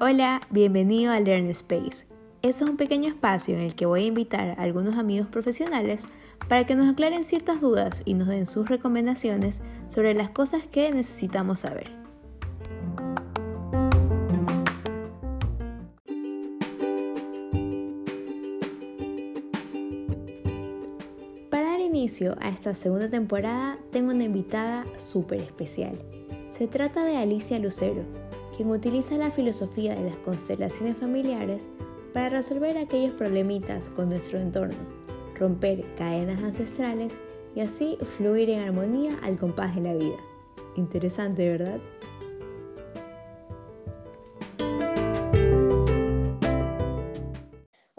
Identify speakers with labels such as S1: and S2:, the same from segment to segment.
S1: Hola, bienvenido a Learn Space. Este es un pequeño espacio en el que voy a invitar a algunos amigos profesionales para que nos aclaren ciertas dudas y nos den sus recomendaciones sobre las cosas que necesitamos saber. A esta segunda temporada tengo una invitada súper especial. Se trata de Alicia Lucero, quien utiliza la filosofía de las constelaciones familiares para resolver aquellos problemitas con nuestro entorno, romper cadenas ancestrales y así fluir en armonía al compás de la vida. Interesante, ¿verdad?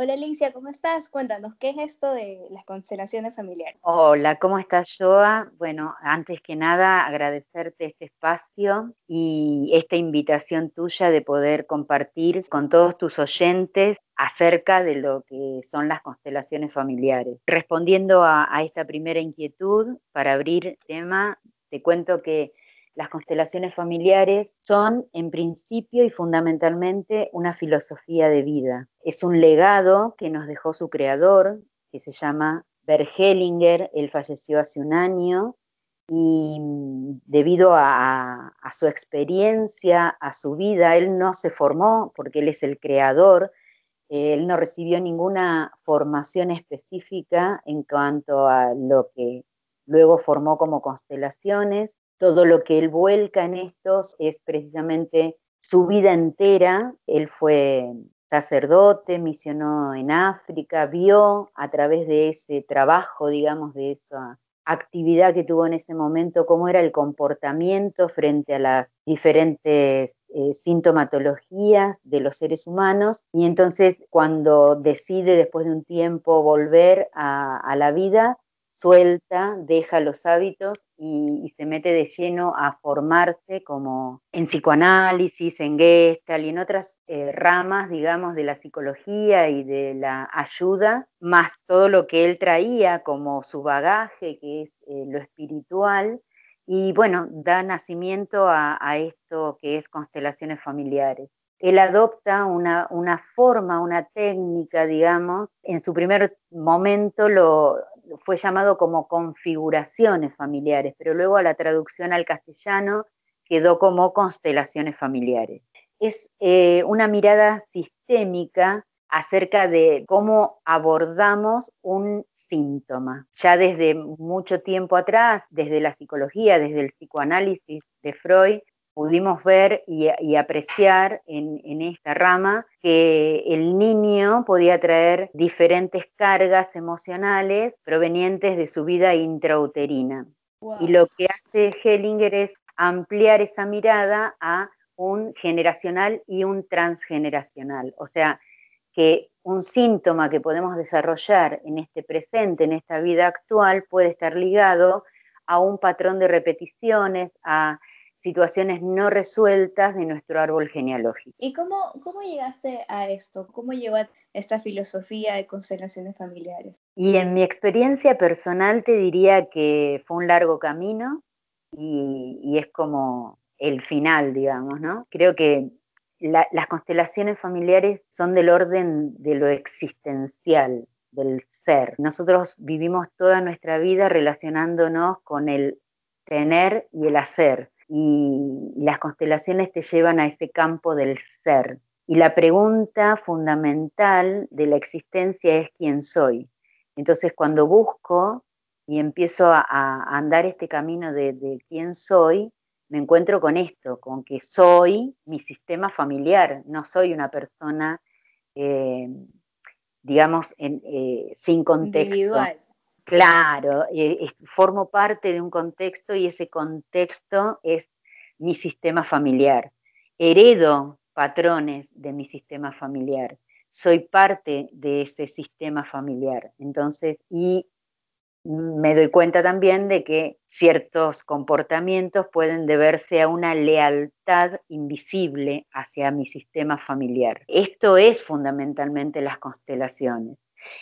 S1: Hola Alicia, ¿cómo estás? Cuéntanos, ¿qué es esto de las constelaciones familiares?
S2: Hola, ¿cómo estás, Joa? Bueno, antes que nada, agradecerte este espacio y esta invitación tuya de poder compartir con todos tus oyentes acerca de lo que son las constelaciones familiares. Respondiendo a, a esta primera inquietud, para abrir el tema, te cuento que las constelaciones familiares son en principio y fundamentalmente una filosofía de vida. Es un legado que nos dejó su creador, que se llama Bert Hellinger, él falleció hace un año y mm, debido a, a, su experiencia, a su vida, él no se formó porque él es el creador, él no recibió ninguna formación específica en cuanto a lo que luego formó como constelaciones, todo lo que él vuelca en estos es precisamente su vida entera. Él fue sacerdote, misionó en África, vio a través de ese trabajo, digamos, de esa actividad que tuvo en ese momento, cómo era el comportamiento frente a las diferentes eh, sintomatologías de los seres humanos. Y entonces cuando decide después de un tiempo volver a, a la vida, suelta, deja los hábitos y, se mete de lleno a formarse como en psicoanálisis, en Gestalt y en otras eh, ramas, digamos, de la psicología y de la ayuda, más todo lo que él traía como su bagaje, que es eh, lo espiritual, y bueno, da nacimiento a, a esto que es constelaciones familiares. Él adopta una, una, forma, una técnica, digamos, en su primer momento lo, fue llamado como configuraciones familiares, pero luego a la traducción al castellano quedó como constelaciones familiares. Es eh, una mirada sistémica acerca de cómo abordamos un síntoma. Ya desde mucho tiempo atrás, desde la psicología, desde el psicoanálisis de Freud, pudimos ver y, apreciar en, esta rama que el niño podía traer diferentes cargas emocionales provenientes de su vida intrauterina. Y lo que hace Hellinger es ampliar esa mirada a un generacional y un transgeneracional. O sea, que un síntoma que podemos desarrollar en este presente, en esta vida actual, puede estar ligado a un patrón de repeticiones, a situaciones no resueltas de nuestro árbol genealógico.
S1: ¿Y cómo, cómo llegaste a esto? ¿Cómo llegó a esta filosofía de constelaciones familiares?
S2: Y en mi experiencia personal te diría que fue un largo camino y, y es como el final, digamos, ¿no? Creo que la, las constelaciones familiares son del orden de lo existencial, del ser. Nosotros vivimos toda nuestra vida relacionándonos con el tener y el hacer y las constelaciones te llevan a ese campo del ser. Y la pregunta fundamental de la existencia es quién soy. Entonces cuando busco y empiezo a, andar este camino de, quién soy, me encuentro con esto, con que soy mi sistema familiar, no soy una persona, eh, digamos, eh, sin contexto. Individual. Claro, eh, formo parte de un contexto y ese contexto es mi sistema familiar. Heredo patrones de mi sistema familiar. Soy parte de ese sistema familiar. Entonces, y me doy cuenta también de que ciertos comportamientos pueden deberse a una lealtad invisible hacia mi sistema familiar. Esto es fundamentalmente las constelaciones.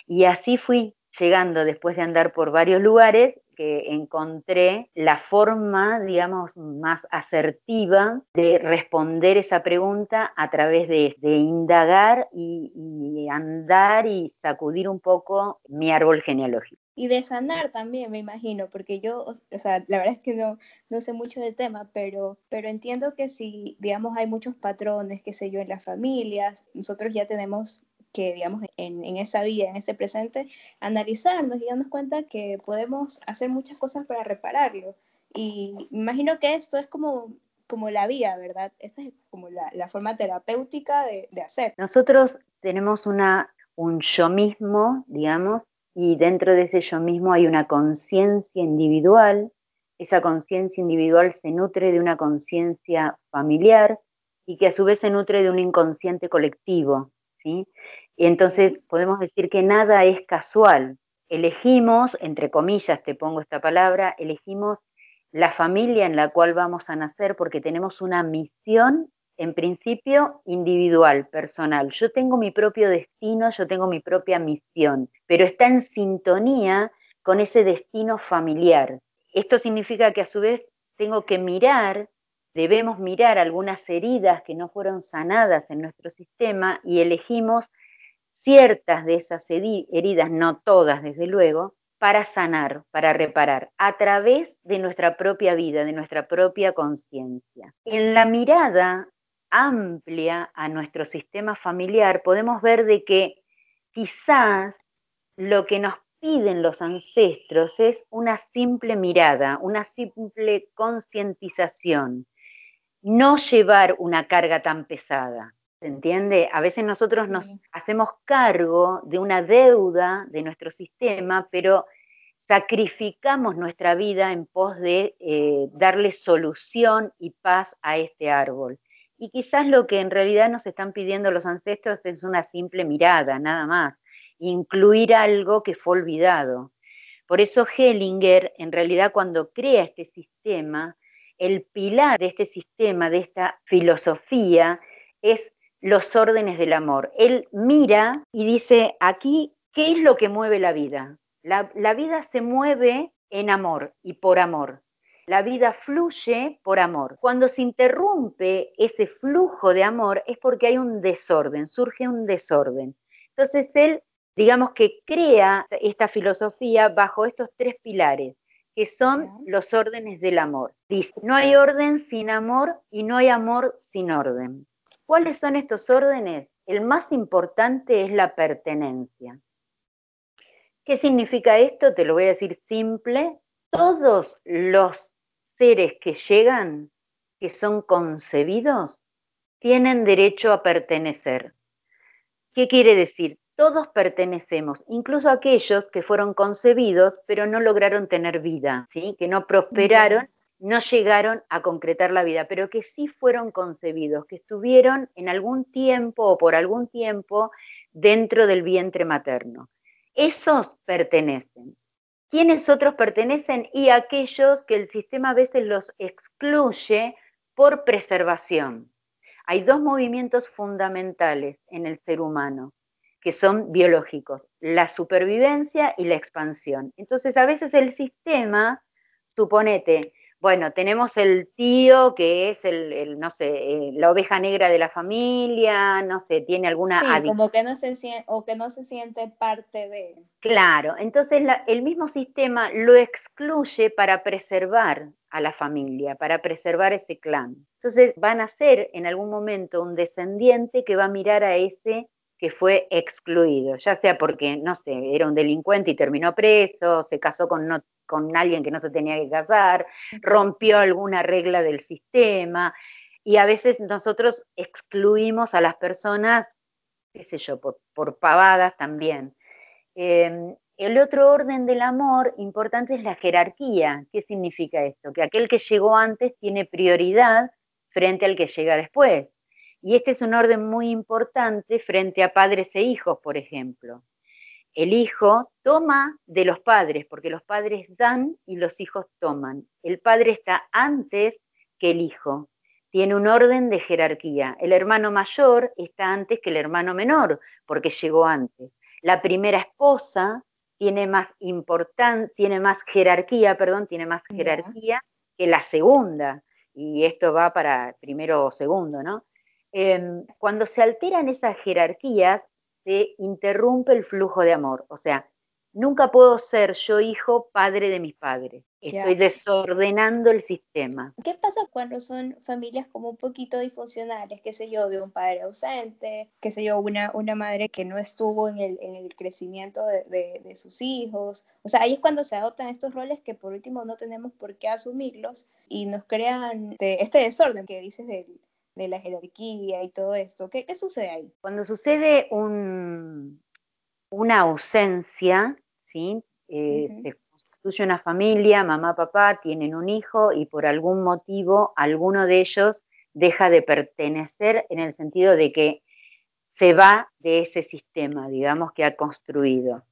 S2: Y así fui llegando después de andar por varios lugares, que encontré la forma, digamos, más asertiva de responder esa pregunta a través de, indagar y andar y sacudir un poco mi árbol genealógico.
S1: Y de sanar también, me imagino, porque yo, o sea, la verdad es que no, no sé mucho del tema, pero, pero entiendo que si, digamos, hay muchos patrones, qué sé yo, en las familias, nosotros ya tenemos que, digamos, en, en esa vida, en ese presente, analizarnos y darnos cuenta que podemos hacer muchas cosas para repararlo. Y imagino que esto es como como la vía, ¿verdad? Esta es como la, la forma terapéutica de, de, hacer.
S2: Nosotros tenemos una, un yo mismo, digamos, y dentro de ese yo mismo hay una conciencia individual, esa conciencia individual se nutre de una conciencia familiar y que a su vez se nutre de un inconsciente colectivo, ¿sí? Y entonces podemos decir que nada es casual. Elegimos, entre comillas te pongo esta palabra, elegimos la familia en la cual vamos a nacer porque tenemos una misión en principio individual, personal. Yo tengo mi propio destino, yo tengo mi propia misión, pero está en sintonía con ese destino familiar. Esto significa que a su vez tengo que mirar, debemos mirar algunas heridas que no fueron sanadas en nuestro sistema y elegimos ciertas de esas heridas, no todas desde luego, para sanar, para reparar, a través de nuestra propia vida, de nuestra propia conciencia. En la mirada amplia a nuestro sistema familiar, podemos ver de que quizás lo que nos piden los ancestros es una simple mirada, una simple concientización, no llevar una carga tan pesada. ¿Se entiende? A veces nosotros nos hacemos cargo de una deuda de nuestro sistema, pero sacrificamos nuestra vida en pos de eh, darle solución y paz a este árbol. Y quizás lo que en realidad nos están pidiendo los ancestros es una simple mirada, nada más, incluir algo que fue olvidado. Por eso Hellinger, en realidad, cuando crea este sistema, el pilar de este sistema, de esta filosofía, es los órdenes del amor. Él mira y dice, aquí, ¿qué es lo que mueve la vida? La, la vida se mueve en amor y por amor. La vida fluye por amor. Cuando se interrumpe ese flujo de amor es porque hay un desorden, surge un desorden. Entonces él, digamos que crea esta filosofía bajo estos tres pilares, que son los órdenes del amor. Dice, no hay orden sin amor y no hay amor sin orden. ¿Cuáles son estos órdenes? El más importante es la pertenencia. ¿Qué significa esto? Te lo voy a decir simple. Todos los seres que llegan, que son concebidos, tienen derecho a pertenecer. ¿Qué quiere decir? Todos pertenecemos, incluso aquellos que fueron concebidos pero no lograron tener vida, ¿sí? que no prosperaron, no llegaron a concretar la vida, pero que sí fueron concebidos, que estuvieron en algún tiempo o por algún tiempo dentro del vientre materno. Esos pertenecen quiénes otros pertenecen y aquellos que el sistema a veces los excluye por preservación. Hay dos movimientos fundamentales en el ser humano que son biológicos, la supervivencia y la expansión. Entonces, a veces el sistema, suponete, bueno, tenemos el tío que es el, no sé, eh, la oveja negra de la familia, no sé, tiene alguna
S1: sí, como que no se siente, o que no se siente parte de...
S2: Claro, entonces el mismo sistema lo excluye para preservar a la familia, para preservar ese clan. Entonces van a ser en algún momento un descendiente que va a mirar a ese que fue excluido, ya sea porque, no sé, era un delincuente y terminó preso, se casó con, con alguien que no se tenía que casar, rompió alguna regla del sistema, y a veces nosotros excluimos a las personas, qué sé yo, por, pavadas también. Em, el otro orden del amor importante es la jerarquía. ¿Qué significa esto? Que aquel que llegó antes tiene prioridad frente al que llega después. Y este es un orden muy importante frente a padres e hijos, por ejemplo. El hijo toma de los padres, porque los padres dan y los hijos toman. El padre está antes que el hijo. Tiene un orden de jerarquía. El hermano mayor está antes que el hermano menor, porque llegó antes. La primera esposa tiene más tiene más jerarquía, perdón, tiene más jerarquía que la segunda. Y esto va para primero o segundo, ¿no? Em, cuando se alteran esas jerarquías, se interrumpe el flujo de amor. O sea, nunca puedo ser yo hijo padre de mis padres. Estoy desordenando el sistema.
S1: ¿Qué pasa cuando son familias como un poquito disfuncionales, qué sé yo, de un padre ausente, qué sé yo, una, una madre que no estuvo en el, en el crecimiento de, de, sus hijos? O sea, ahí es cuando se adoptan estos roles que por último no tenemos por qué asumirlos y nos crean este desorden que dices de, de la jerarquía y todo esto. ¿Qué, qué sucede ahí?
S2: Cuando sucede un, una ausencia, ¿sí? Eh, una familia, mamá, papá, tienen un hijo y por algún motivo alguno de ellos deja de pertenecer en el sentido de que se va de ese sistema, digamos, que ha construido.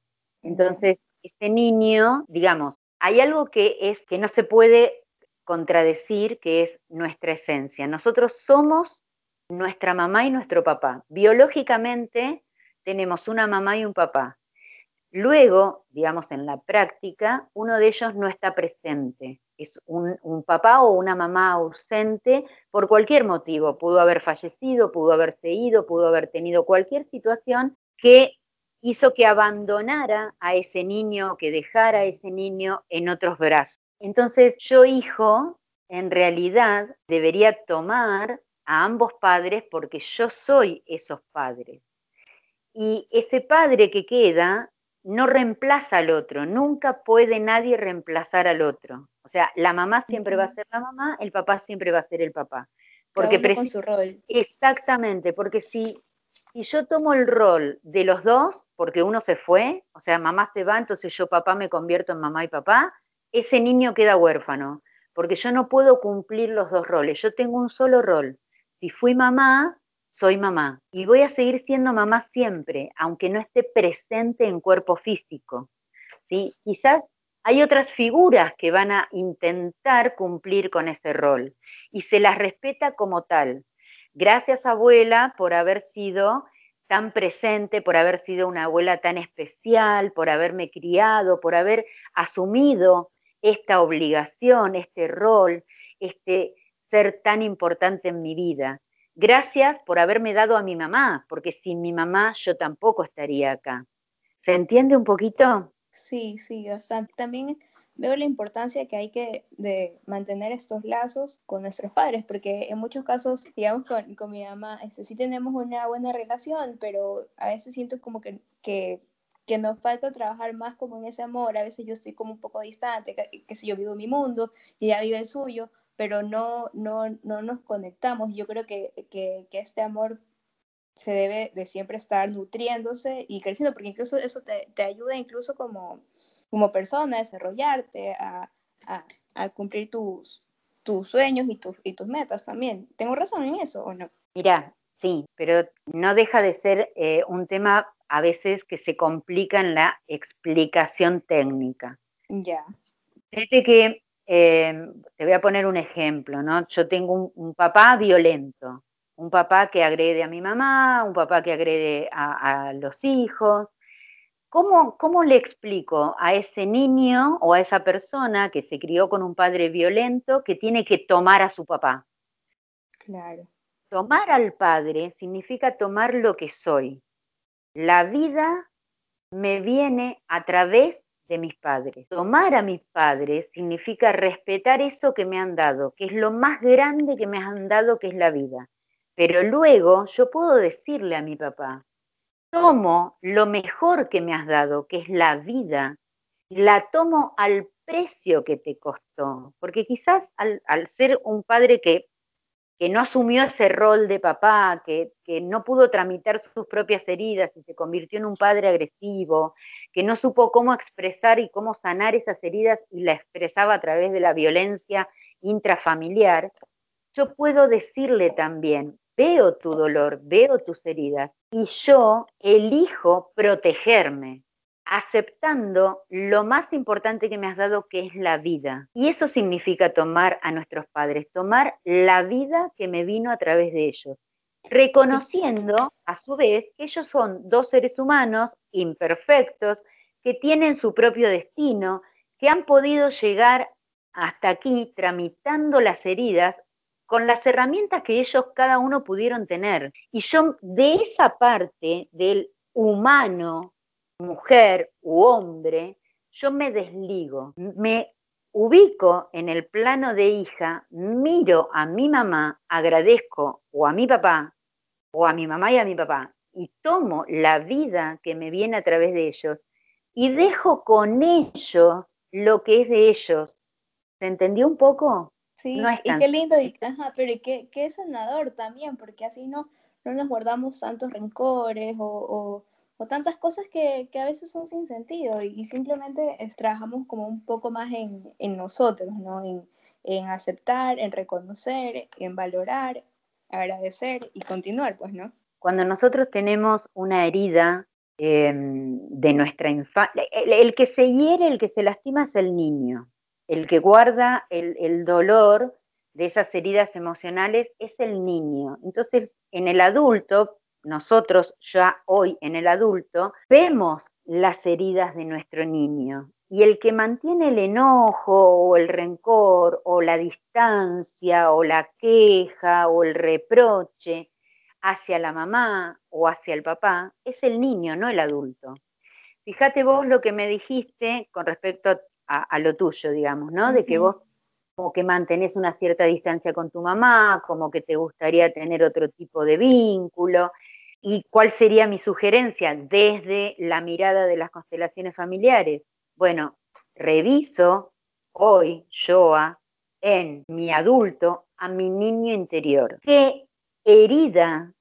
S2: Entonces, este niño, digamos, hay algo que es que no se puede contradecir, que es nuestra esencia. Nosotros somos nuestra mamá y nuestro papá. Biológicamente tenemos una mamá y un papá. Luego, digamos, en la práctica, uno de ellos no está presente. Es un, papá o una mamá ausente por cualquier motivo. Pudo haber fallecido, pudo haberse ido, pudo haber tenido cualquier situación que hizo que abandonara a ese niño, que dejara a ese niño en otros brazos. Entonces, yo, hijo, en realidad debería tomar a ambos padres porque yo soy esos padres. Y ese padre que queda no reemplaza al otro, nunca puede nadie reemplazar al otro. O sea, la mamá siempre va a ser la mamá, el papá siempre va a ser el papá.
S1: Porque con su rol.
S2: Exactamente, porque si, si yo tomo el rol de los dos, porque uno se fue, o sea, mamá se va, entonces yo papá me convierto en mamá y papá, ese niño queda huérfano, porque yo no puedo cumplir los dos roles, yo tengo un solo rol. Si fui mamá, soy mamá y voy a seguir siendo mamá siempre, aunque no esté presente en cuerpo físico. ¿sí? Quizás hay otras figuras que van a intentar cumplir con ese rol y se las respeta como tal. Gracias abuela por haber sido tan presente, por haber sido una abuela tan especial, por haberme criado, por haber asumido esta obligación, este rol, este ser tan importante en mi vida gracias por haberme dado a mi mamá, porque sin mi mamá yo tampoco estaría acá. ¿Se entiende un poquito?
S1: Sí, sí, bastante. También veo la importancia que hay que de mantener estos lazos con nuestros padres, porque en muchos casos, digamos, con, con mi mamá, este, sí tenemos una buena relación, pero a veces siento como que, que, que, nos falta trabajar más como en ese amor, a veces yo estoy como un poco distante, que, si yo vivo mi mundo y ella vive el suyo, pero no, no, no nos conectamos. Yo creo que, que, que, este amor se debe de siempre estar nutriéndose y creciendo, porque incluso eso te, te ayuda incluso como, como persona a desarrollarte, a, a, cumplir tus, tus sueños y, tus y tus metas también. ¿Tengo razón en eso o no?
S2: Mira, sí, pero no deja de ser eh, un tema a veces que se complica en la explicación técnica.
S1: Ya.
S2: Fíjate que Em, te voy a poner un ejemplo, ¿no? Yo tengo un, papá violento, un papá que agrede a mi mamá, un papá que agrede a, los hijos. ¿Cómo, ¿Cómo, le explico a ese niño o a esa persona que se crió con un padre violento que tiene que tomar a su papá?
S1: Claro.
S2: Tomar al padre significa tomar lo que soy. La vida me viene a través de mis padres. Tomar a mis padres significa respetar eso que me han dado, que es lo más grande que me han dado, que es la vida. Pero luego yo puedo decirle a mi papá, tomo lo mejor que me has dado, que es la vida, la tomo al precio que te costó, porque quizás al, al ser un padre que que no asumió ese rol de papá, que, no pudo tramitar sus propias heridas y se convirtió en un padre agresivo, que no supo cómo expresar y cómo sanar esas heridas y la expresaba a través de la violencia intrafamiliar, yo puedo decirle también, veo tu dolor, veo tus heridas y yo elijo protegerme aceptando lo más importante que me has dado, que es la vida. Y eso significa tomar a nuestros padres, tomar la vida que me vino a través de ellos, reconociendo a su vez que ellos son dos seres humanos imperfectos, que tienen su propio destino, que han podido llegar hasta aquí tramitando las heridas con las herramientas que ellos cada uno pudieron tener. Y yo de esa parte del humano, mujer u hombre, yo me desligo, me ubico en el plano de hija, miro a mi mamá, agradezco o a mi papá, o a mi mamá y a mi papá, y tomo la vida que me viene a través de ellos y dejo con ellos lo que es de ellos. ¿Se entendió un poco?
S1: Sí, y qué lindo, y, pero qué, qué sanador también, porque así no, no nos guardamos tantos rencores o, o, tantas cosas que, que, a veces son sin sentido y, simplemente trabajamos como un poco más en, en nosotros, ¿no? En, en, aceptar, en reconocer, en valorar, agradecer y continuar, pues, ¿no?
S2: Cuando nosotros tenemos una herida em, de nuestra infancia, el que se hiere, el que se lastima es el niño el que guarda el, dolor de esas heridas emocionales es el niño. Entonces, en el adulto, nosotros ya hoy en el adulto, vemos las heridas de nuestro niño. Y el que mantiene el enojo o el rencor o la distancia o la queja o el reproche hacia la mamá o hacia el papá es el niño, no el adulto. Fíjate vos lo que me dijiste con respecto a a, lo tuyo, digamos, ¿no? De que vos como que mantenés una cierta distancia con tu mamá, como que te gustaría tener otro tipo de vínculo. ¿Y cuál sería mi sugerencia desde la mirada de las constelaciones familiares? Bueno, reviso hoy, Joa, en mi adulto, a mi niño interior. ¿Qué herida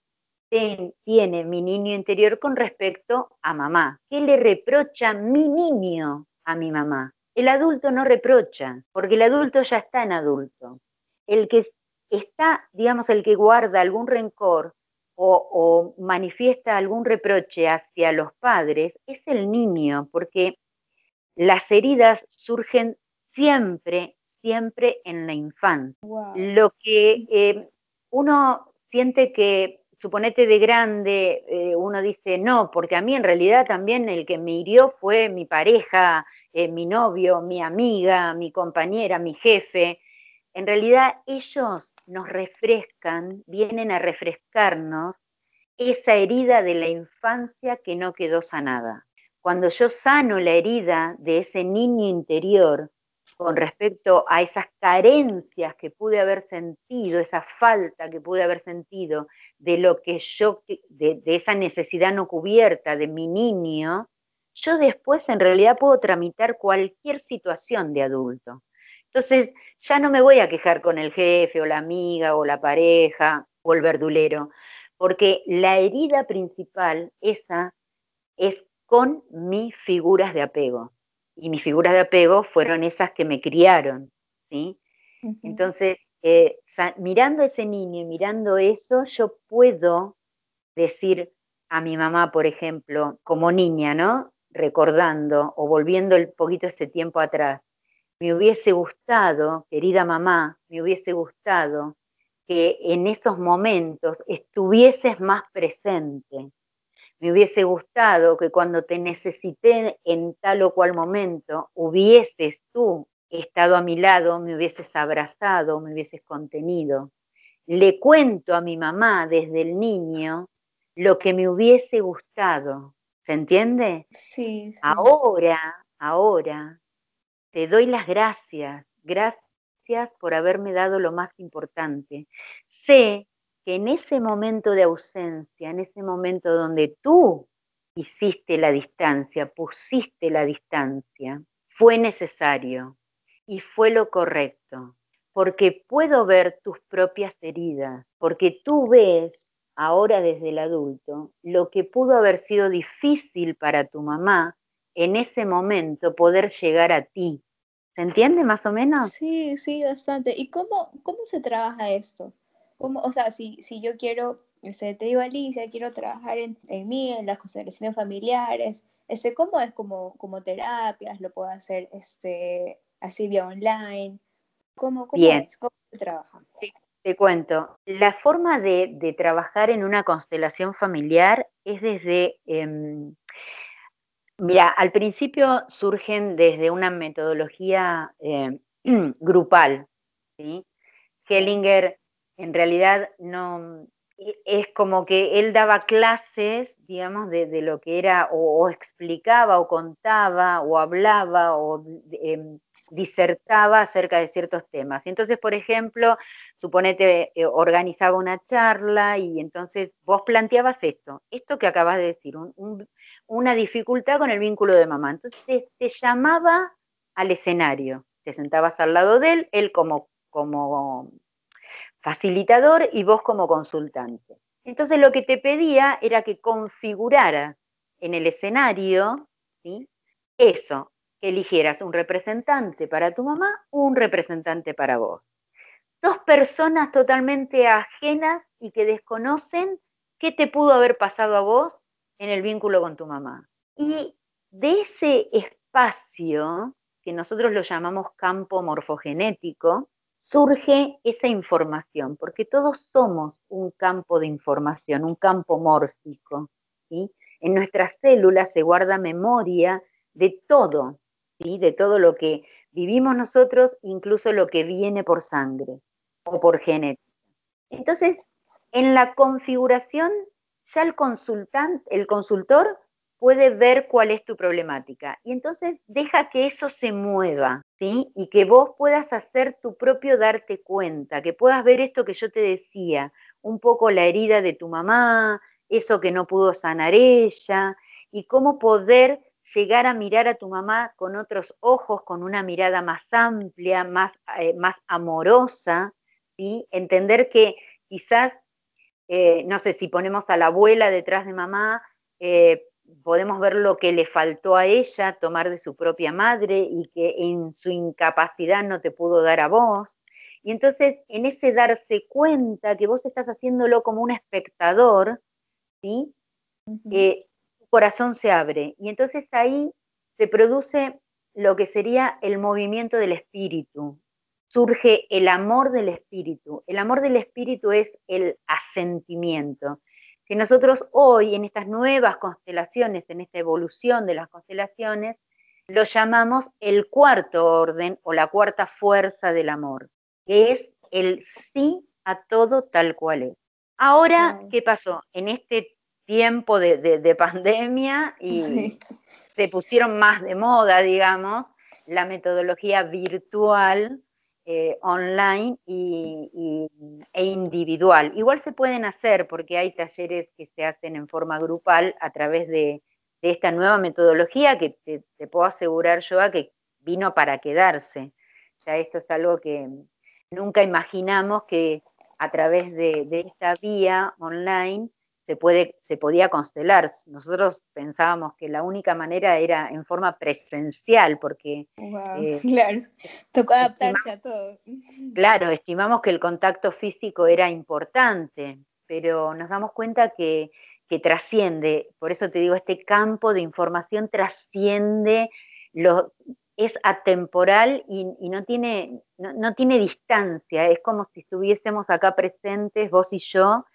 S2: tiene mi niño interior con respecto a mamá? ¿Qué le reprocha mi niño a mi mamá? El adulto no reprocha, porque el adulto ya está en adulto. El que está, digamos, el que guarda algún rencor o, manifiesta algún reproche hacia los padres es el niño, porque las heridas surgen siempre, siempre en la infancia. Lo que eh, uno siente que, suponete de grande, eh, uno dice, no, porque a mí en realidad también el que me hirió fue mi pareja, eh, mi novio, mi amiga, mi compañera, mi jefe. En realidad ellos nos refrescan, vienen a refrescarnos esa herida de la infancia que no quedó sanada. Cuando yo sano la herida de ese niño interior con respecto a esas carencias que pude haber sentido, esa falta que pude haber sentido de lo que yo, de esa necesidad no cubierta de mi niño, yo después en realidad puedo tramitar cualquier situación de adulto. Entonces, ya no me voy a quejar con el jefe o la amiga o la pareja o el verdulero, porque la herida principal, esa, es con mis figuras de apego. Y mis figuras de apego fueron esas que me criaron, ¿sí? Entonces, eh, mirando a ese niño y mirando eso, yo puedo decir a mi mamá, por ejemplo, como niña, ¿no? recordando o volviendo el poquito ese tiempo atrás, me hubiese gustado, querida mamá, me hubiese gustado que en esos momentos estuvieses más presente. Me hubiese gustado que cuando te necesité en tal o cual momento, hubieses tú estado a mi lado, me hubieses abrazado, me hubieses contenido. Le cuento a mi mamá desde el niño lo que me hubiese gustado, ¿Se entiende?
S1: Sí,
S2: Ahora, ahora, te doy las gracias. Gracias por haberme dado lo más importante. Sé que en ese momento de ausencia, en ese momento donde tú hiciste la distancia, pusiste la distancia, fue necesario y fue lo correcto, porque puedo ver tus propias heridas, porque tú ves ahora desde el adulto, lo que pudo haber sido difícil para tu mamá en ese momento poder llegar a ti. ¿Se entiende más o menos?
S1: Sí, sí, bastante. ¿Y cómo, cómo se trabaja esto? ¿Cómo, o sea, si, si yo quiero, este, te digo Alicia, quiero trabajar en, en mí, en las consideraciones familiares, este, ¿cómo es como, como terapias? ¿Lo puedo hacer este, así vía online? ¿Cómo, cómo, Es? ¿Cómo se trabaja?
S2: Sí. Te cuento, la forma de, trabajar en una constelación familiar es desde... Em, Mira, al principio surgen desde una metodología eh, grupal. ¿sí? Hellinger en realidad no es como que él daba clases, digamos, de, lo que era, o, explicaba, o contaba, o hablaba, o em, disertaba acerca de ciertos temas. entonces, por ejemplo, suponete, eh, organizaba una charla y entonces vos planteabas esto, esto que acabas de decir, una dificultad con el vínculo de mamá. Entonces te, llamaba al escenario, te sentabas al lado de él, él como, como facilitador y vos como consultante. Entonces lo que te pedía era que configurara en el escenario ¿sí? eso, que eligieras un representante para tu mamá, un representante para vos. Dos personas totalmente ajenas y que desconocen qué te pudo haber pasado a vos en el vínculo con tu mamá. Y de ese espacio, que nosotros lo llamamos campo morfogenético, surge esa información, porque todos somos un campo de información, un campo mórfico. En nuestras células se guarda memoria de todo, ¿sí? de todo lo que vivimos nosotros, incluso lo que viene por sangre o por genética. Entonces, en la configuración ya el consultante, el consultor puede ver cuál es tu problemática. Y entonces deja que eso se mueva, ¿sí? Y que vos puedas hacer tu propio darte cuenta, que puedas ver esto que yo te decía, un poco la herida de tu mamá, eso que no pudo sanar ella, y cómo poder llegar a mirar a tu mamá con otros ojos, con una mirada más amplia, más, eh, más amorosa, ¿sí? Entender que quizás eh, no sé, si ponemos a la abuela detrás de mamá, eh, podemos ver lo que le faltó a ella tomar de su propia madre y que en su incapacidad no te pudo dar a vos. Y entonces, en ese darse cuenta que vos estás haciéndolo como un espectador, ¿sí? Eh, tu corazón se abre. Y entonces ahí se produce lo que sería el movimiento del espíritu, surge el amor del espíritu. El amor del espíritu es el asentimiento. Que nosotros hoy, en estas nuevas constelaciones, en esta evolución de las constelaciones, lo llamamos el cuarto orden o la cuarta fuerza del amor, que es el sí a todo tal cual es. Ahora, ¿qué pasó? En este tiempo de, pandemia y se pusieron más de moda, digamos, la metodología virtual eh, online y, e individual. Igual se pueden hacer porque hay talleres que se hacen en forma grupal a través de, esta nueva metodología que te, puedo asegurar yo a que vino para quedarse. Ya esto es algo que nunca imaginamos que a través de, de esta vía online se, puede, se podía constelar. Nosotros pensábamos que la única manera era en forma presencial, porque...
S1: Eh, claro, tocó adaptarse a todo.
S2: Claro, estimamos que el contacto físico era importante, pero nos damos cuenta que, trasciende, por eso te digo, este campo de información trasciende, lo, es atemporal y, no, tiene, no tiene distancia, es como si estuviésemos acá presentes, vos y yo,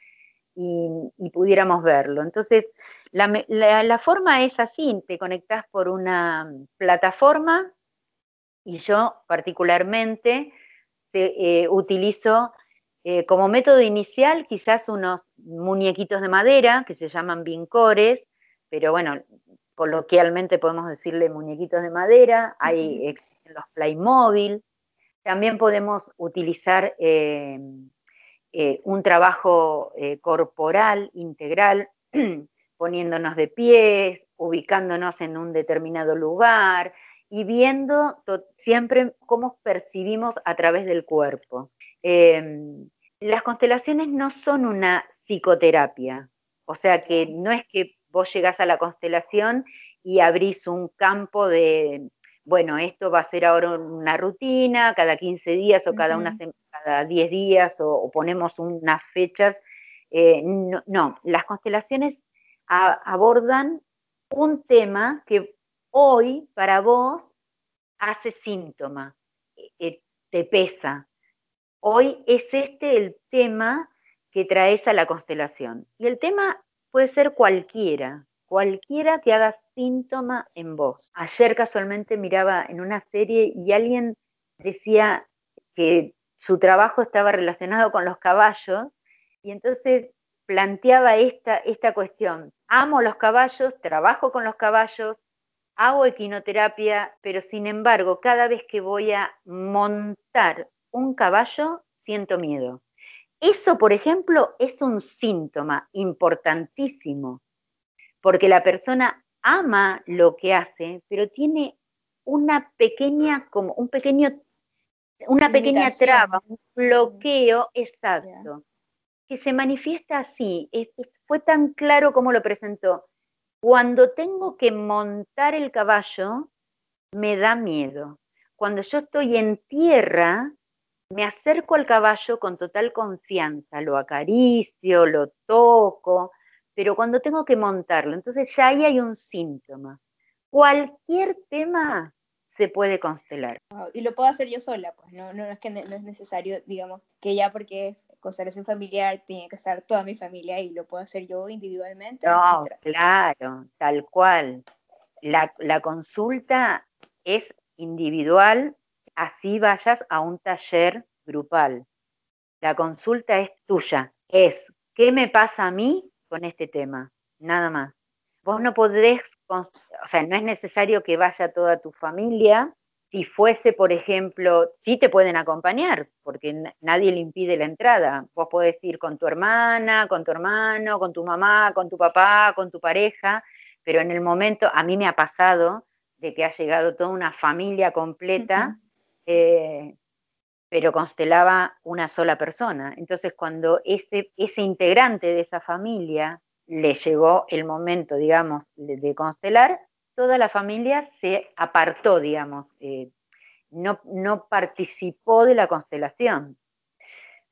S2: y, pudiéramos verlo. Entonces, la, forma es así, te conectas por una plataforma y yo particularmente eh, utilizo eh, como método inicial quizás unos muñequitos de madera que se llaman vincores, pero bueno, coloquialmente podemos decirle muñequitos de madera, hay los Playmobil, también podemos utilizar eh, eh, un trabajo eh, corporal integral, poniéndonos de pie, ubicándonos en un determinado lugar y viendo siempre cómo percibimos a través del cuerpo. Em, las constelaciones no son una psicoterapia, o sea que no es que vos llegás a la constelación y abrís un campo de, bueno, esto va a ser ahora una rutina, cada 15 días o cada, una, cada 10 días o, ponemos unas fechas. Eh, no, las constelaciones abordan un tema que hoy para vos hace síntoma, eh, eh, te pesa. Hoy es este el tema que traes a la constelación. Y el tema puede ser cualquiera, cualquiera que haga síntoma en vos. Ayer casualmente miraba en una serie y alguien decía que su trabajo estaba relacionado con los caballos y entonces planteaba esta, esta cuestión. Amo los caballos, trabajo con los caballos, hago equinoterapia, pero sin embargo, cada vez que voy a montar un caballo, siento miedo. Eso, por ejemplo, es un síntoma importantísimo, porque la persona ama lo que hace, pero tiene una pequeña, como un pequeño, una pequeña traba, un bloqueo exacto, que se manifiesta así. fue tan claro como lo presentó. Cuando tengo que montar el caballo, me da miedo. Cuando yo estoy en tierra, me acerco al caballo con total confianza, lo acaricio, lo toco, pero cuando tengo que montarlo, entonces ya ahí hay un síntoma. Cualquier tema se puede constelar.
S3: Y lo puedo hacer yo sola, pues no, no, es que no es necesario, digamos, que ya porque es constelación familiar tiene que estar toda mi familia y lo puedo hacer yo individualmente.
S2: No, claro, tal cual. La, la consulta es individual así vayas a un taller grupal. La consulta es tuya, es ¿qué me pasa a mí con este tema? Nada más. Vos no podés, o sea, no es necesario que vaya toda tu familia. Si fuese, por ejemplo, sí te pueden acompañar, porque nadie le impide la entrada. Vos podés ir con tu hermana, con tu hermano, con tu mamá, con tu papá, con tu pareja, pero en el momento, a mí me ha pasado de que ha llegado toda una familia completa eh, pero constelaba una sola persona. Entonces, cuando ese, ese integrante de esa familia le llegó el momento, digamos, de, constelar, toda la familia se apartó, digamos, eh, no, no participó de la constelación.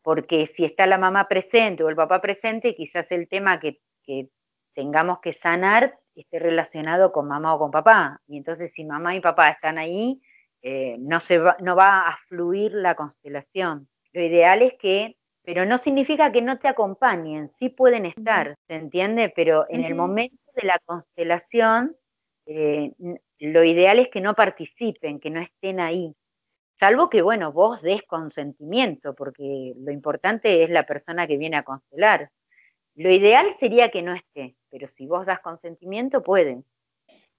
S2: Porque si está la mamá presente o el papá presente, quizás el tema que, que tengamos que sanar esté relacionado con mamá o con papá. Y entonces si mamá y papá están ahí, eh, no, se va, no va a fluir la constelación. Lo ideal es que, pero no significa que no te acompañen, sí pueden estar, ¿se entiende? Pero en el momento de la constelación, eh, lo ideal es que no participen, que no estén ahí. Salvo que, bueno, vos des consentimiento, porque lo importante es la persona que viene a constelar. Lo ideal sería que no esté, pero si vos das consentimiento, pueden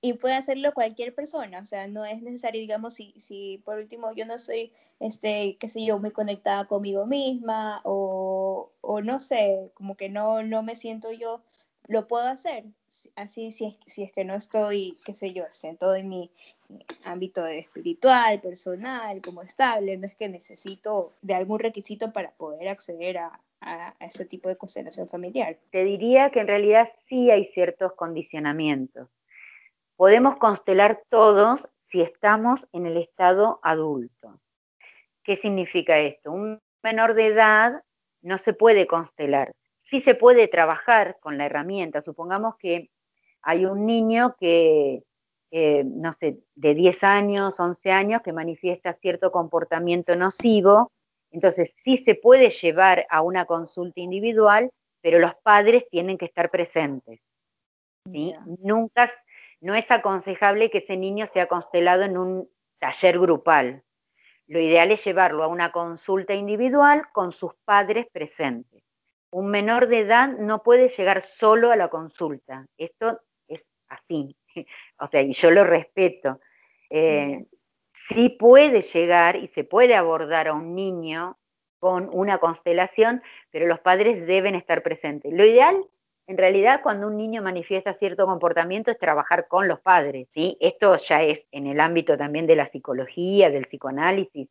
S3: y puede hacerlo cualquier persona, o sea, no es necesario, digamos, si, si por último yo no soy, este, qué sé yo, muy conectada conmigo misma o, o no sé, como que no, no me siento yo, lo puedo hacer, así si es, si es que no estoy, qué sé yo, en en mi ámbito espiritual, personal, como estable, no es que necesito de algún requisito para poder acceder a, a, a ese tipo de constelación familiar.
S2: Te diría que en realidad sí hay ciertos condicionamientos Podemos constelar todos si estamos en el estado adulto. ¿Qué significa esto? Un menor de edad no se puede constelar. Sí se puede trabajar con la herramienta. Supongamos que hay un niño que, no sé, de 10 años, 11 años, que manifiesta cierto comportamiento nocivo. Entonces, sí se puede llevar a una consulta individual, pero los padres tienen que estar presentes. ¿sí? Nunca no es aconsejable que ese niño sea constelado en un taller grupal. Lo ideal es llevarlo a una consulta individual con sus padres presentes. Un menor de edad no puede llegar solo a la consulta. Esto es así. O sea, y yo lo respeto. Eh, sí puede llegar y se puede abordar a un niño con una constelación, pero los padres deben estar presentes. Lo ideal en realidad cuando un niño manifiesta cierto comportamiento es trabajar con los padres, ¿sí? Esto ya es en el ámbito también de la psicología, del psicoanálisis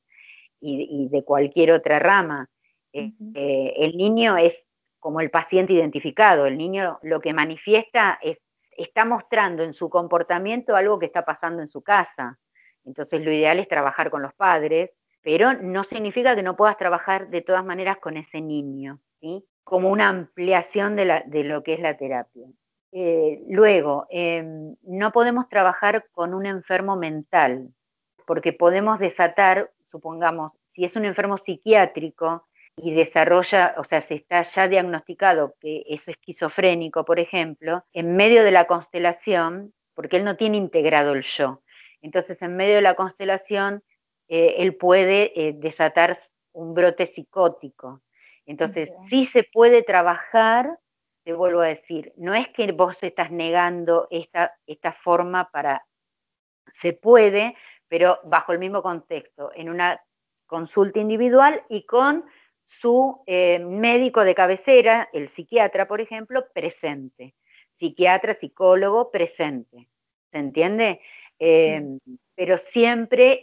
S2: y, de cualquier otra rama. Eh, eh, el niño es como el paciente identificado, el niño lo que manifiesta es, está mostrando en su comportamiento algo que está pasando en su casa. Entonces lo ideal es trabajar con los padres, pero no significa que no puedas trabajar de todas maneras con ese niño, ¿sí? Como una ampliación de, lo que es la terapia. Eh, luego, em, no podemos trabajar con un enfermo mental, porque podemos desatar, supongamos, si es un enfermo psiquiátrico, y desarrolla, o sea, se está ya diagnosticado que es esquizofrénico, por ejemplo, en medio de la constelación, porque él no tiene integrado el yo. Entonces, en medio de la constelación, eh, él puede eh, desatar un brote psicótico. Entonces, sí se puede trabajar, te vuelvo a decir, no es que vos estás negando esta, esta forma para, se puede, pero bajo el mismo contexto, en una consulta individual y con su eh, médico de cabecera, el psiquiatra, por ejemplo, presente. Psiquiatra, psicólogo, presente. ¿Se entiende? Em, pero siempre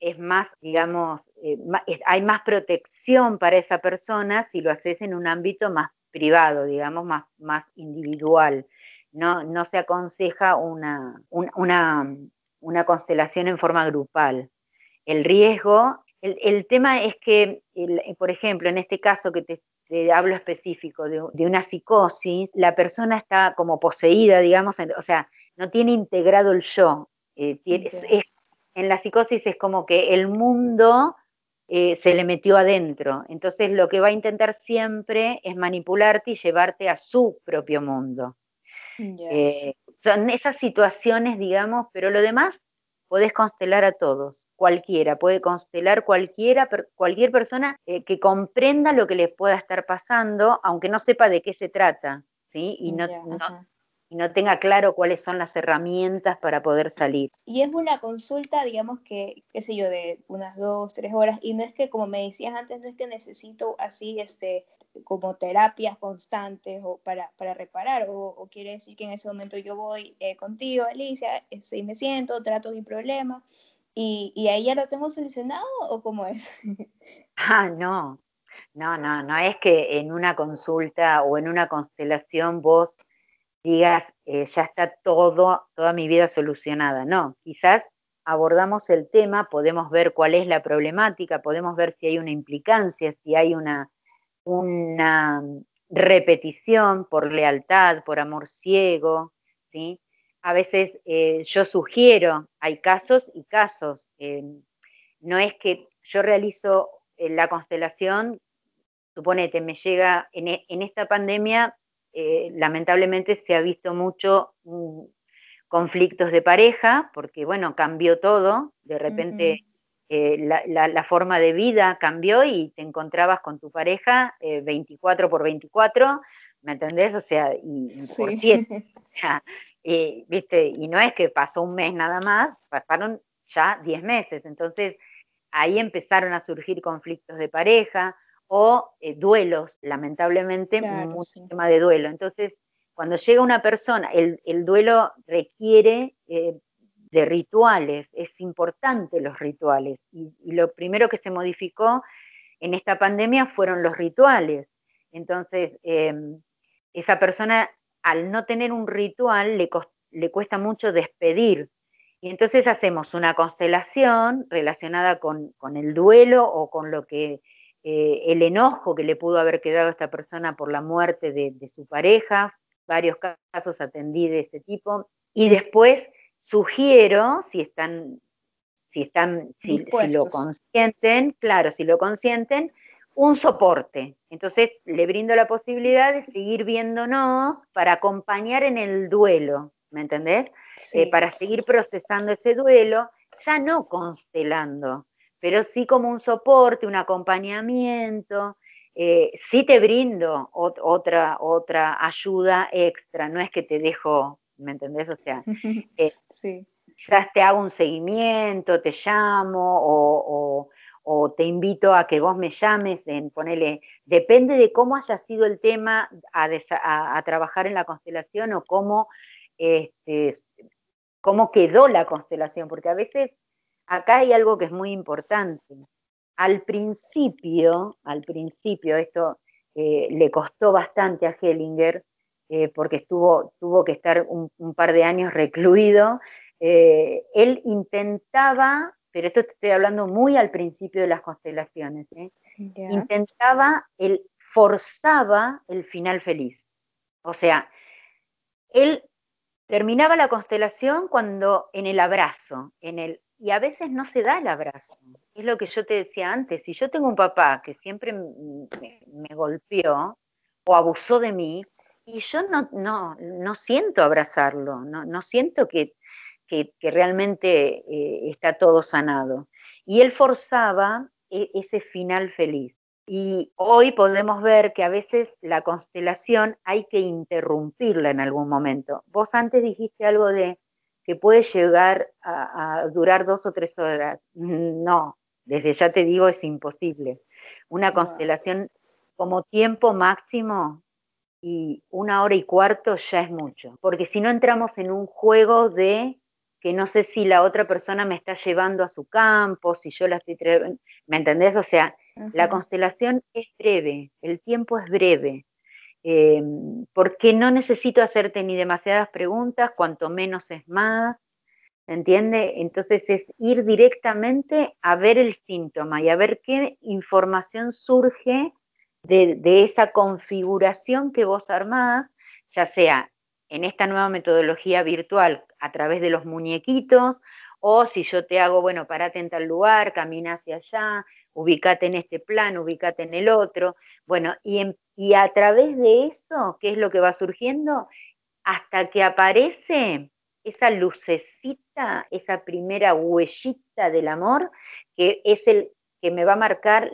S2: es, más, digamos, eh, hay más protección para esa persona si lo haces en un ámbito más privado, digamos, más, más individual. No, no se aconseja una, una, constelación en forma grupal. El riesgo, el, tema es que, por ejemplo, en este caso que te, hablo específico de, de, una psicosis, la persona está como poseída, digamos, o sea, no tiene integrado el yo, eh, en la psicosis es como que el mundo eh, se le metió adentro. Entonces lo que va a intentar siempre es manipularte y llevarte a su propio mundo. Eh, son esas situaciones, digamos, pero lo demás podés constelar a todos, cualquiera, puede constelar cualquiera, cualquier persona que comprenda lo que les pueda estar pasando, aunque no sepa de qué se trata, ¿sí? Y no, y no tenga claro cuáles son las herramientas para poder salir.
S3: Y es una consulta, digamos que, qué sé yo, de unas dos, tres horas, y no es que, como me decías antes, no es que necesito así, este, como terapias constantes o para, para reparar, o, quiere decir que en ese momento yo voy eh, contigo, Alicia, este, y me siento, trato mi problema, y, y ahí ya lo tengo solucionado, o cómo es?
S2: ah, no, no, no, no es que en una consulta o en una constelación vos digas, eh, ya está todo, toda mi vida solucionada. No, quizás abordamos el tema, podemos ver cuál es la problemática, podemos ver si hay una implicancia, si hay una, una repetición por lealtad, por amor ciego, ¿sí? A veces eh, yo sugiero, hay casos y casos. Eh, no es que yo realizo la constelación, suponete, me llega en, en esta pandemia eh, lamentablemente se ha visto mucho mm, conflictos de pareja, porque bueno, cambió todo, de repente eh, la, forma de vida cambió y te encontrabas con tu pareja 24 eh, por 24, ¿me entendés? O sea, y, por siete. ¿viste? Y no es que pasó un mes nada más, pasaron ya 10 meses. Entonces, ahí empezaron a surgir conflictos de pareja, o eh, duelos, lamentablemente, un tema de duelo. Entonces, cuando llega una persona, el, duelo requiere eh, de rituales, es importante los rituales. Y, lo primero que se modificó en esta pandemia fueron los rituales. Entonces, em, esa persona, al no tener un ritual, le, le cuesta mucho despedir. Y entonces hacemos una constelación relacionada con, con el duelo o con lo que eh, el enojo que le pudo haber quedado a esta persona por la muerte de, su pareja, varios casos atendí de este tipo, y después sugiero, si están, si están, si, lo consienten, claro, si lo consienten, un soporte. Entonces le brindo la posibilidad de seguir viéndonos para acompañar en el duelo, ¿me entendés? Eh, para seguir procesando ese duelo, ya no constelando, pero sí como un soporte, un acompañamiento. Eh, sí te brindo otra, otra ayuda extra, no es que te dejo, ¿me entendés? O sea, eh, ya te hago un seguimiento, te llamo o, te invito a que vos me llames, en ponerle, depende de cómo haya sido el tema a, trabajar en la constelación o cómo, este, cómo quedó la constelación, porque a veces acá hay algo que es muy importante. Al principio, al principio, esto eh, le costó bastante a Hellinger, eh, porque estuvo, tuvo que estar un, par de años recluido. Eh, él intentaba, pero esto te estoy hablando muy al principio de las constelaciones, intentaba, él forzaba el final feliz. O sea, él terminaba la constelación cuando en el abrazo, en el y a veces no se da el abrazo. Es lo que yo te decía antes, si yo tengo un papá que siempre me, golpeó o abusó de mí, y yo no, no, no siento abrazarlo, no, no siento que, que, realmente eh, está todo sanado. Y él forzaba e, ese final feliz. Y hoy podemos ver que a veces la constelación hay que interrumpirla en algún momento. Vos antes dijiste algo de que puede llegar a, durar dos o tres horas. No, desde ya te digo, es imposible. Una constelación como tiempo máximo y una hora y cuarto ya es mucho, porque si no entramos en un juego de que no sé si la otra persona me está llevando a su campo, si yo la estoy... ¿Me entendés? O sea, la constelación es breve, el tiempo es breve, eh, porque no necesito hacerte ni demasiadas preguntas, cuanto menos es más, ¿entiende? Entonces es ir directamente a ver el síntoma y a ver qué información surge de, de esa configuración que vos armás, ya sea en esta nueva metodología virtual a través de los muñequitos, o si yo te hago, bueno, parate en tal lugar, camina hacia allá, ubícate en este plano, ubícate en el otro. Bueno, y, y a través de eso, ¿qué es lo que va surgiendo? Hasta que aparece esa lucecita, esa primera huellita del amor, que es el que me va a marcar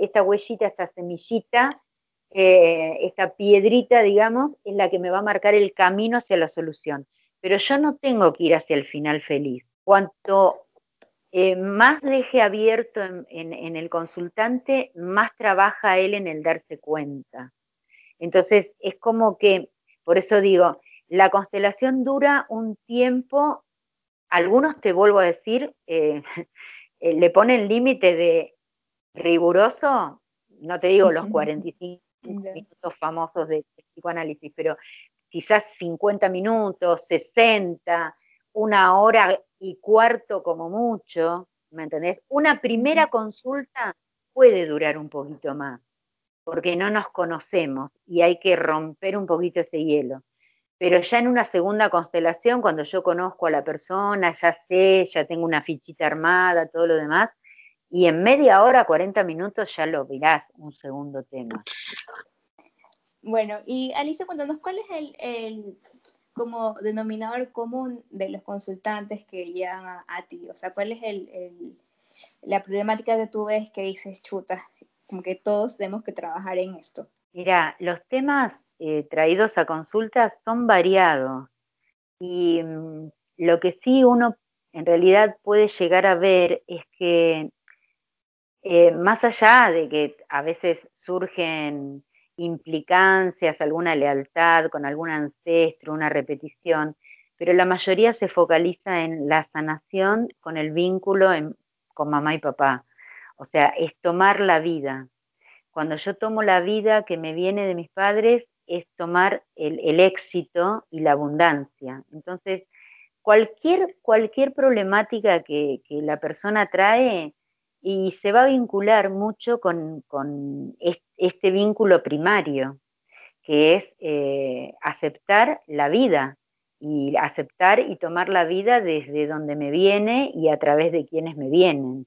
S2: esta huellita, esta semillita, eh, esta piedrita, digamos, es la que me va a marcar el camino hacia la solución. Pero yo no tengo que ir hacia el final feliz. Cuanto eh, más deje abierto en, el consultante, más trabaja él en el darse cuenta. Entonces, es como que, por eso digo, la constelación dura un tiempo, algunos te vuelvo a decir, eh, eh, le ponen límite de riguroso, no te digo los 45 minutos famosos de psicoanálisis, pero quizás 50 minutos, 60, una hora y cuarto como mucho, ¿me entendés? Una primera consulta puede durar un poquito más, porque no nos conocemos y hay que romper un poquito ese hielo. Pero ya en una segunda constelación, cuando yo conozco a la persona, ya sé, ya tengo una fichita armada, todo lo demás, y en media hora, 40 minutos ya lo verás, un segundo tema.
S3: Bueno, y Alicia, cuéntanos cuál es el como denominador común de los consultantes que llegan a, ti? O sea, ¿cuál es el, la problemática que tú ves que dices, chuta, como que todos tenemos que trabajar en esto?
S2: Mira, los temas eh, traídos a consultas son variados y mm, lo que sí uno en realidad puede llegar a ver es que eh, más allá de que a veces surgen implicancias, alguna lealtad con algún ancestro, una repetición, pero la mayoría se focaliza en la sanación con el vínculo con mamá y papá. O sea, es tomar la vida. Cuando yo tomo la vida que me viene de mis padres, es tomar el, éxito y la abundancia. Entonces, cualquier, cualquier problemática que, que la persona trae, y se va a vincular mucho con, este vínculo primario, que es eh, aceptar la vida y aceptar y tomar la vida desde donde me viene y a través de quienes me vienen.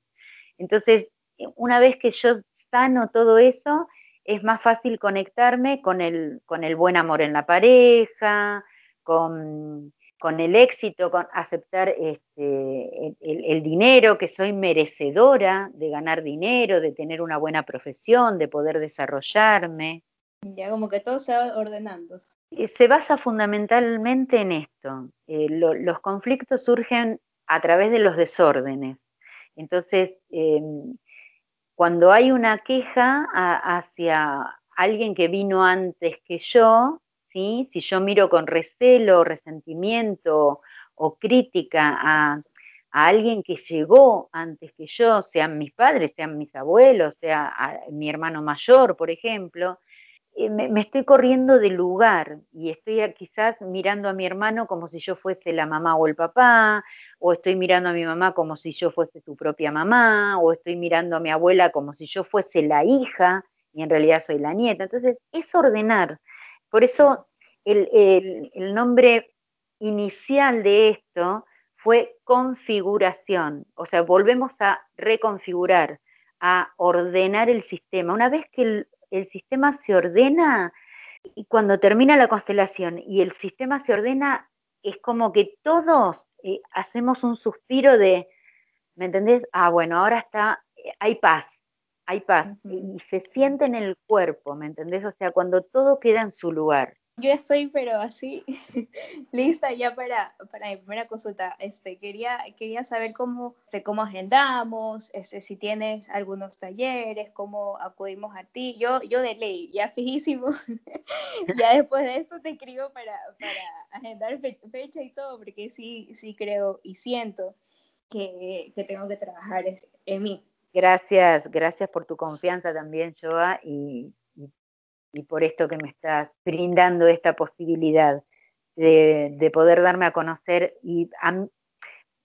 S2: Entonces, una vez que yo sano todo eso, es más fácil conectarme con el, con el buen amor en la pareja, con, con el éxito, con aceptar este, el, dinero, que soy merecedora de ganar dinero, de tener una buena profesión, de poder desarrollarme.
S3: Ya como que todo se va ordenando.
S2: Eh, se basa fundamentalmente en esto. Eh, los conflictos surgen a través de los desórdenes. Entonces, em, cuando hay una queja hacia alguien que vino antes que yo, si yo miro con recelo, resentimiento o crítica a, alguien que llegó antes que yo, sean mis padres, sean mis abuelos, sea mi hermano mayor, por ejemplo, eh, me, estoy corriendo del lugar y estoy quizás mirando a mi hermano como si yo fuese la mamá o el papá, o estoy mirando a mi mamá como si yo fuese su propia mamá, o estoy mirando a mi abuela como si yo fuese la hija y en realidad soy la nieta. Entonces, es ordenar. Por eso el, nombre inicial de esto fue configuración, o sea, volvemos a reconfigurar, a ordenar el sistema. Una vez que el, sistema se ordena, y cuando termina la constelación y el sistema se ordena, es como que todos eh, hacemos un suspiro de, ¿me entendés? Ah, bueno, ahora está, eh, hay paz, hay paz, y se siente en el cuerpo, ¿me entendés? O sea, cuando todo queda en su lugar.
S3: Yo estoy, pero así, lista ya para, para mi primera consulta. Este, quería, quería saber cómo, este, cómo agendamos, este, si tienes algunos talleres, cómo acudimos a ti. Yo, yo de ley, ya fijísimo. ya después de esto te escribo para, para agendar fecha y todo, porque sí, sí creo y siento que, que tengo que trabajar en mí.
S2: Gracias, gracias por tu confianza también, Joa, y y por esto que me estás brindando esta posibilidad de, poder darme a conocer. Y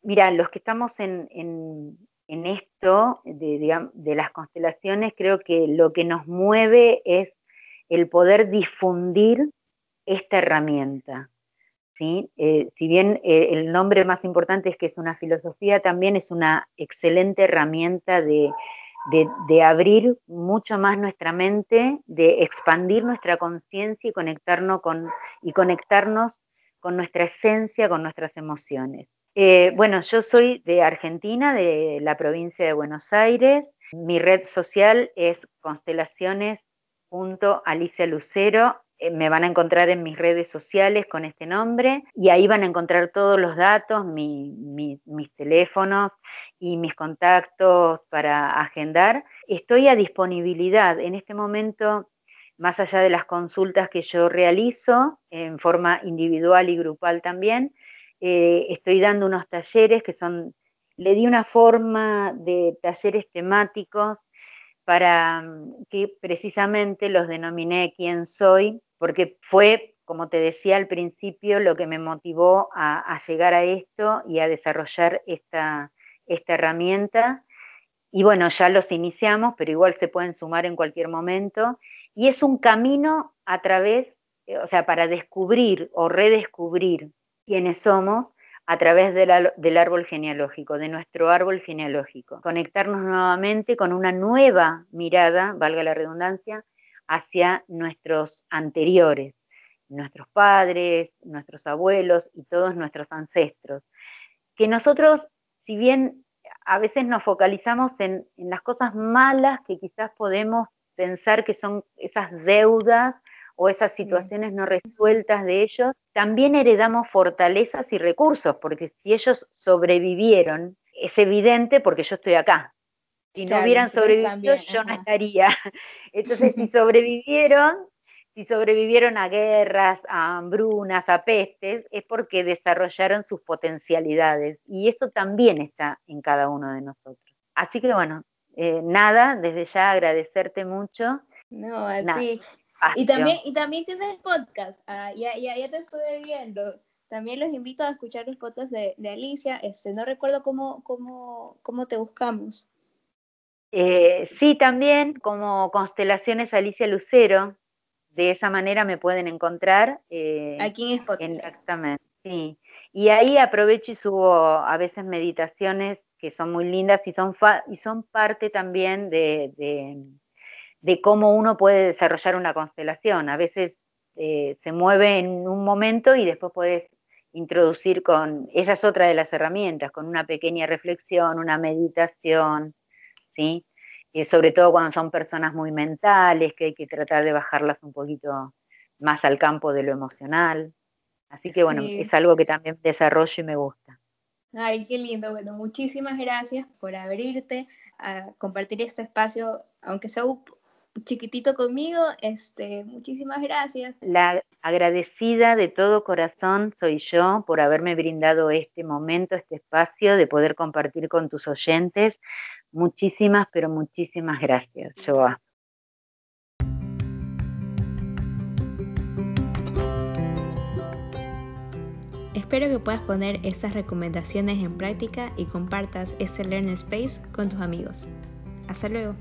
S2: mira, los que estamos en, esto de, de, las constelaciones, creo que lo que nos mueve es el poder difundir esta herramienta. ¿Sí? Eh, si bien eh, el nombre más importante es que es una filosofía, también es una excelente herramienta de, de, abrir mucho más nuestra mente, de expandir nuestra conciencia y conectarnos con, y conectarnos con nuestra esencia, con nuestras emociones. Eh, bueno, yo soy de Argentina, de la provincia de Buenos Aires. Mi red social es constelaciones.alicia Lucero eh, me van a encontrar en mis redes sociales con este nombre y ahí van a encontrar todos los datos, mis teléfonos y mis contactos para agendar. Estoy a disponibilidad en este momento, más allá de las consultas que yo realizo en forma individual y grupal también, eh, estoy dando unos talleres que son, le di una forma de talleres temáticos para mm, que precisamente los denominé quién soy, porque fue, como te decía al principio, lo que me motivó a, llegar a esto y a desarrollar esta, esta herramienta. Y bueno, ya los iniciamos, pero igual se pueden sumar en cualquier momento. Y es un camino a través, eh, o sea, para descubrir o redescubrir quiénes somos a través del árbol genealógico, de nuestro árbol genealógico. Conectarnos nuevamente con una nueva mirada, valga la redundancia, hacia nuestros anteriores, nuestros padres, nuestros abuelos y todos nuestros ancestros. Que nosotros, si bien a veces nos focalizamos en, las cosas malas que quizás podemos pensar que son esas deudas o esas situaciones no resueltas de ellos, también heredamos fortalezas y recursos, porque si ellos sobrevivieron, es evidente porque yo estoy acá, si no hubieran sobrevivido, yo no estaría. Entonces, si sobrevivieron, si sobrevivieron a guerras, a hambrunas, a pestes, es porque desarrollaron sus potencialidades. Y eso también está en cada uno de nosotros. Así que bueno, eh, nada, desde ya agradecerte mucho.
S3: No, a ti. Y también, y también tienes podcast, ah, ya, ya, ya, te estoy viendo. También los invito a escuchar los podcasts de, de Alicia. Este, no recuerdo cómo, cómo, cómo te buscamos.
S2: Eh, sí, también como Constelaciones Alicia Lucero, de esa manera me pueden encontrar.
S3: Eh, Aquí en Spotify.
S2: Exactamente, sí. Y ahí aprovecho y subo a veces meditaciones que son muy lindas y son, y son parte también de, de, cómo uno puede desarrollar una constelación. A veces eh, se mueve en un momento y después puedes introducir con, ella es otra de las herramientas, con una pequeña reflexión, una meditación, ¿sí? Y sobre todo cuando son personas muy mentales, que hay que tratar de bajarlas un poquito más al campo de lo emocional. Así que bueno, es algo que también desarrollo y me gusta.
S3: Ay, qué lindo. Bueno, muchísimas gracias por abrirte a compartir este espacio, aunque sea un chiquitito conmigo. Este, muchísimas gracias.
S2: La agradecida de todo corazón soy yo por haberme brindado este momento, este espacio de poder compartir con tus oyentes. Muchísimas, pero muchísimas gracias, Joa.
S1: Espero que puedas poner estas recomendaciones en práctica y compartas este Learn Space con tus amigos. Hasta luego.